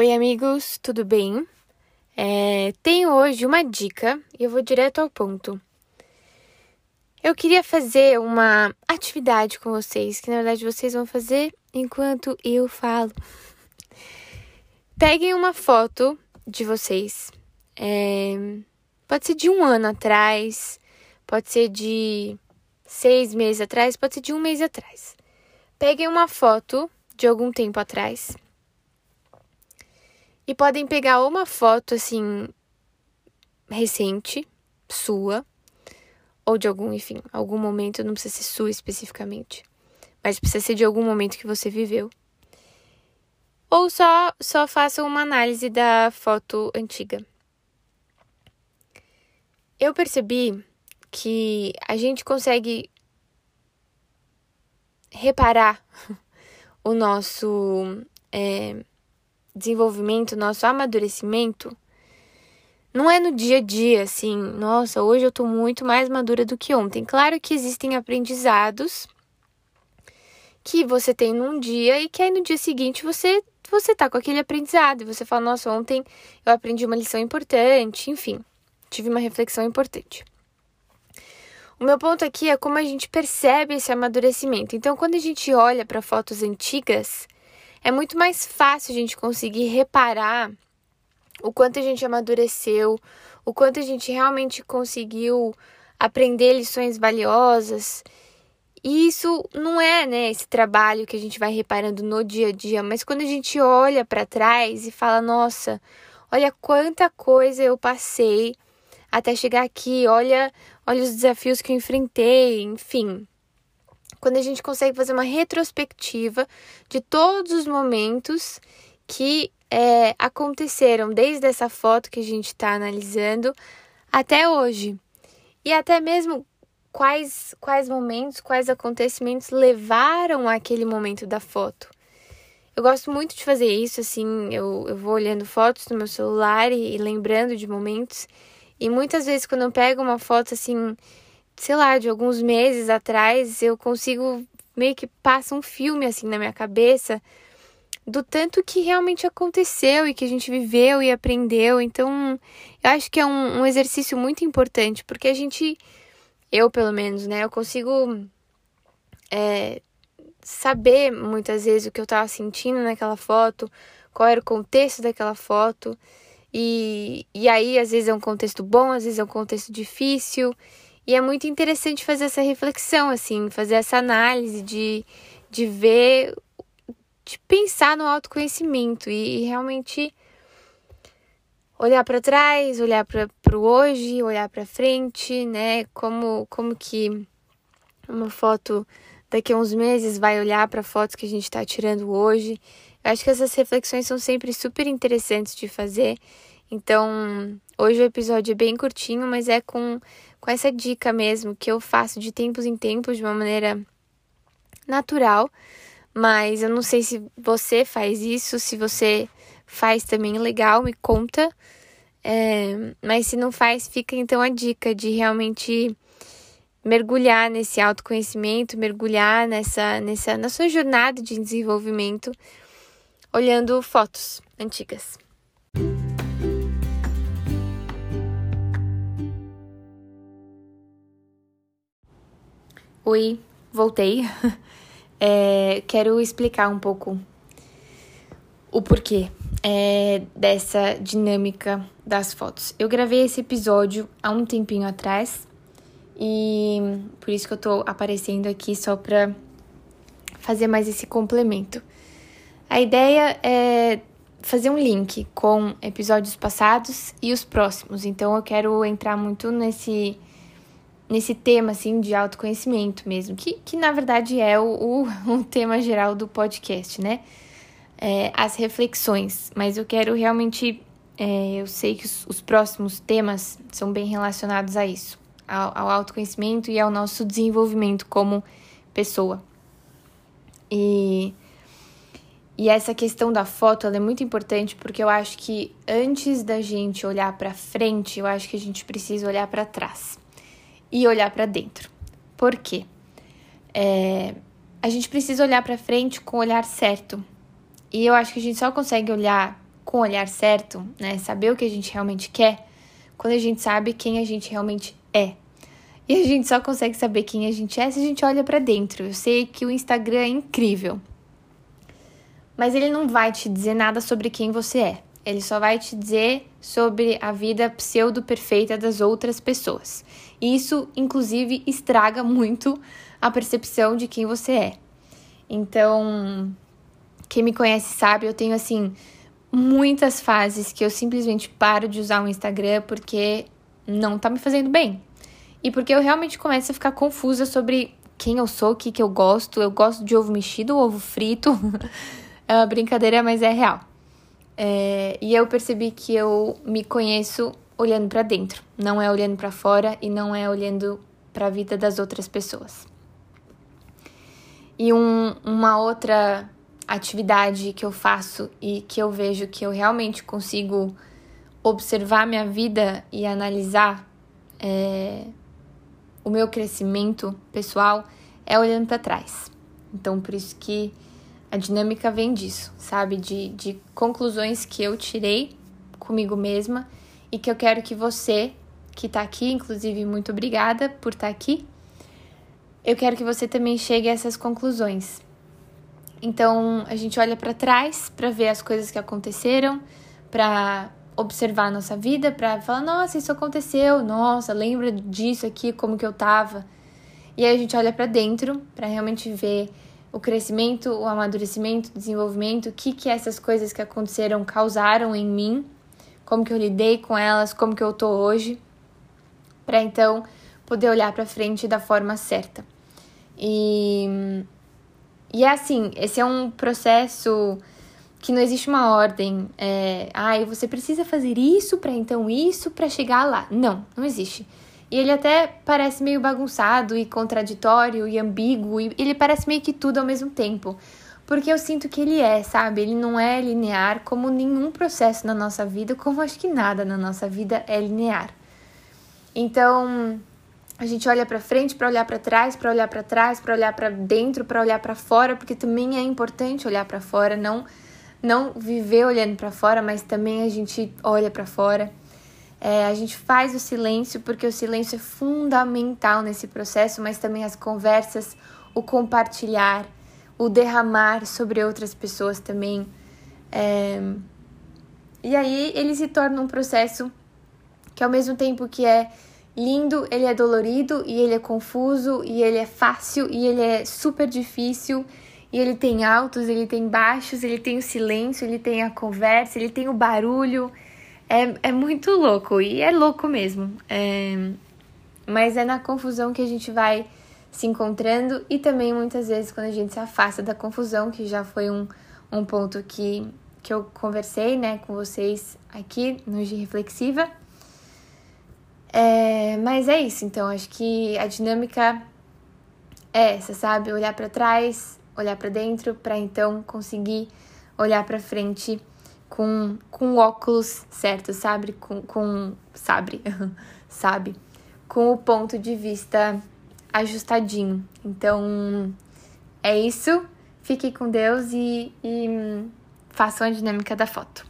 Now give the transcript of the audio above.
Oi, amigos, tudo bem? É, tenho hoje uma dica e eu vou direto ao ponto. Eu queria fazer uma atividade com vocês, que na verdade vocês vão fazer enquanto eu falo. Peguem uma foto de vocês. É, pode ser de um ano atrás, pode ser de seis meses atrás, pode ser de um mês atrás. Peguem uma foto de algum tempo atrás e podem pegar uma foto assim recente, sua, ou de algum, enfim, algum momento, não precisa ser sua especificamente, mas precisa ser de algum momento que você viveu. Ou só só façam uma análise da foto antiga. Eu percebi que a gente consegue reparar o nosso é, desenvolvimento, nosso amadurecimento, não é no dia a dia, assim, nossa, hoje eu tô muito mais madura do que ontem. Claro que existem aprendizados que você tem num dia e que aí no dia seguinte você você tá com aquele aprendizado e você fala, nossa, ontem eu aprendi uma lição importante, enfim, tive uma reflexão importante. O meu ponto aqui é como a gente percebe esse amadurecimento. Então, quando a gente olha para fotos antigas, é muito mais fácil a gente conseguir reparar o quanto a gente amadureceu, o quanto a gente realmente conseguiu aprender lições valiosas. E isso não é, né, esse trabalho que a gente vai reparando no dia a dia, mas quando a gente olha para trás e fala, nossa, olha quanta coisa eu passei até chegar aqui, olha, olha os desafios que eu enfrentei, enfim quando a gente consegue fazer uma retrospectiva de todos os momentos que é, aconteceram desde essa foto que a gente está analisando até hoje. E até mesmo quais, quais momentos, quais acontecimentos levaram àquele momento da foto. Eu gosto muito de fazer isso, assim, eu, eu vou olhando fotos no meu celular e, e lembrando de momentos. E muitas vezes, quando eu pego uma foto assim sei lá, de alguns meses atrás, eu consigo meio que passa um filme assim na minha cabeça do tanto que realmente aconteceu e que a gente viveu e aprendeu. Então, eu acho que é um, um exercício muito importante, porque a gente, eu pelo menos, né, eu consigo é, saber muitas vezes o que eu tava sentindo naquela foto, qual era o contexto daquela foto. E, e aí, às vezes é um contexto bom, às vezes é um contexto difícil. E é muito interessante fazer essa reflexão, assim, fazer essa análise de, de ver, de pensar no autoconhecimento e, e realmente olhar para trás, olhar para o hoje, olhar para frente, né? Como, como que uma foto daqui a uns meses vai olhar para fotos que a gente está tirando hoje. Eu acho que essas reflexões são sempre super interessantes de fazer. Então, hoje o episódio é bem curtinho, mas é com com essa dica mesmo que eu faço de tempos em tempos de uma maneira natural, mas eu não sei se você faz isso, se você faz também legal, me conta. É, mas se não faz, fica então a dica de realmente mergulhar nesse autoconhecimento, mergulhar nessa, nessa na sua jornada de desenvolvimento, olhando fotos antigas. Oi, voltei. É, quero explicar um pouco o porquê é, dessa dinâmica das fotos. Eu gravei esse episódio há um tempinho atrás e por isso que eu tô aparecendo aqui só pra fazer mais esse complemento. A ideia é fazer um link com episódios passados e os próximos, então eu quero entrar muito nesse nesse tema assim de autoconhecimento mesmo, que, que na verdade é o, o, o tema geral do podcast, né? É, as reflexões, mas eu quero realmente, é, eu sei que os, os, próximos temas são bem relacionados a isso, ao, ao autoconhecimento e ao nosso desenvolvimento como pessoa. E, e essa questão da foto é muito importante porque eu acho que antes da gente olhar para frente, eu acho que a gente precisa olhar para trás e olhar para dentro. Por quê? É, a gente precisa olhar para frente com o olhar certo. E eu acho que a gente só consegue olhar com o olhar certo, né? Saber o que a gente realmente quer, quando a gente sabe quem a gente realmente é. E a gente só consegue saber quem a gente é se a gente olha para dentro. Eu sei que o Instagram é incrível, mas ele não vai te dizer nada sobre quem você é. Ele só vai te dizer sobre a vida pseudo perfeita das outras pessoas. E isso, inclusive, estraga muito a percepção de quem você é. Então, quem me conhece sabe, eu tenho assim muitas fases que eu simplesmente paro de usar o Instagram porque não tá me fazendo bem. E porque eu realmente começo a ficar confusa sobre quem eu sou, o que, que eu gosto. Eu gosto de ovo mexido ou ovo frito. é uma brincadeira, mas é real. É, e eu percebi que eu me conheço olhando para dentro, não é olhando para fora e não é olhando para a vida das outras pessoas. E um, uma outra atividade que eu faço e que eu vejo que eu realmente consigo observar minha vida e analisar é, o meu crescimento pessoal é olhando para trás. Então, por isso que a dinâmica vem disso, sabe? De, de conclusões que eu tirei comigo mesma e que eu quero que você, que está aqui, inclusive, muito obrigada por estar tá aqui, eu quero que você também chegue a essas conclusões. Então, a gente olha para trás para ver as coisas que aconteceram, para observar a nossa vida, para falar: nossa, isso aconteceu, nossa, lembra disso aqui, como que eu tava. E aí a gente olha para dentro para realmente ver o crescimento, o amadurecimento, o desenvolvimento, o que que essas coisas que aconteceram causaram em mim, como que eu lidei com elas, como que eu tô hoje, para então poder olhar para frente da forma certa. E e é assim, esse é um processo que não existe uma ordem. É, ah, você precisa fazer isso para então isso para chegar lá. Não, não existe. E ele até parece meio bagunçado e contraditório e ambíguo, e ele parece meio que tudo ao mesmo tempo. Porque eu sinto que ele é, sabe? Ele não é linear como nenhum processo na nossa vida, como acho que nada na nossa vida é linear. Então, a gente olha para frente, para olhar para trás, para olhar para trás, para olhar para dentro, para olhar para fora, porque também é importante olhar para fora, não não viver olhando para fora, mas também a gente olha para fora. É, a gente faz o silêncio porque o silêncio é fundamental nesse processo, mas também as conversas, o compartilhar, o derramar sobre outras pessoas também. É... E aí ele se torna um processo que ao mesmo tempo que é lindo, ele é dolorido e ele é confuso e ele é fácil e ele é super difícil e ele tem altos, ele tem baixos, ele tem o silêncio, ele tem a conversa, ele tem o barulho. É, é muito louco, e é louco mesmo. É, mas é na confusão que a gente vai se encontrando e também muitas vezes quando a gente se afasta da confusão, que já foi um, um ponto que, que eu conversei né, com vocês aqui no G Reflexiva. É, mas é isso, então acho que a dinâmica é essa, sabe? Olhar para trás, olhar para dentro, para então conseguir olhar para frente com, com óculos certo, sabe? Com, com sabe, sabe? Com o ponto de vista ajustadinho. Então, é isso. Fiquem com Deus e, e façam a dinâmica da foto.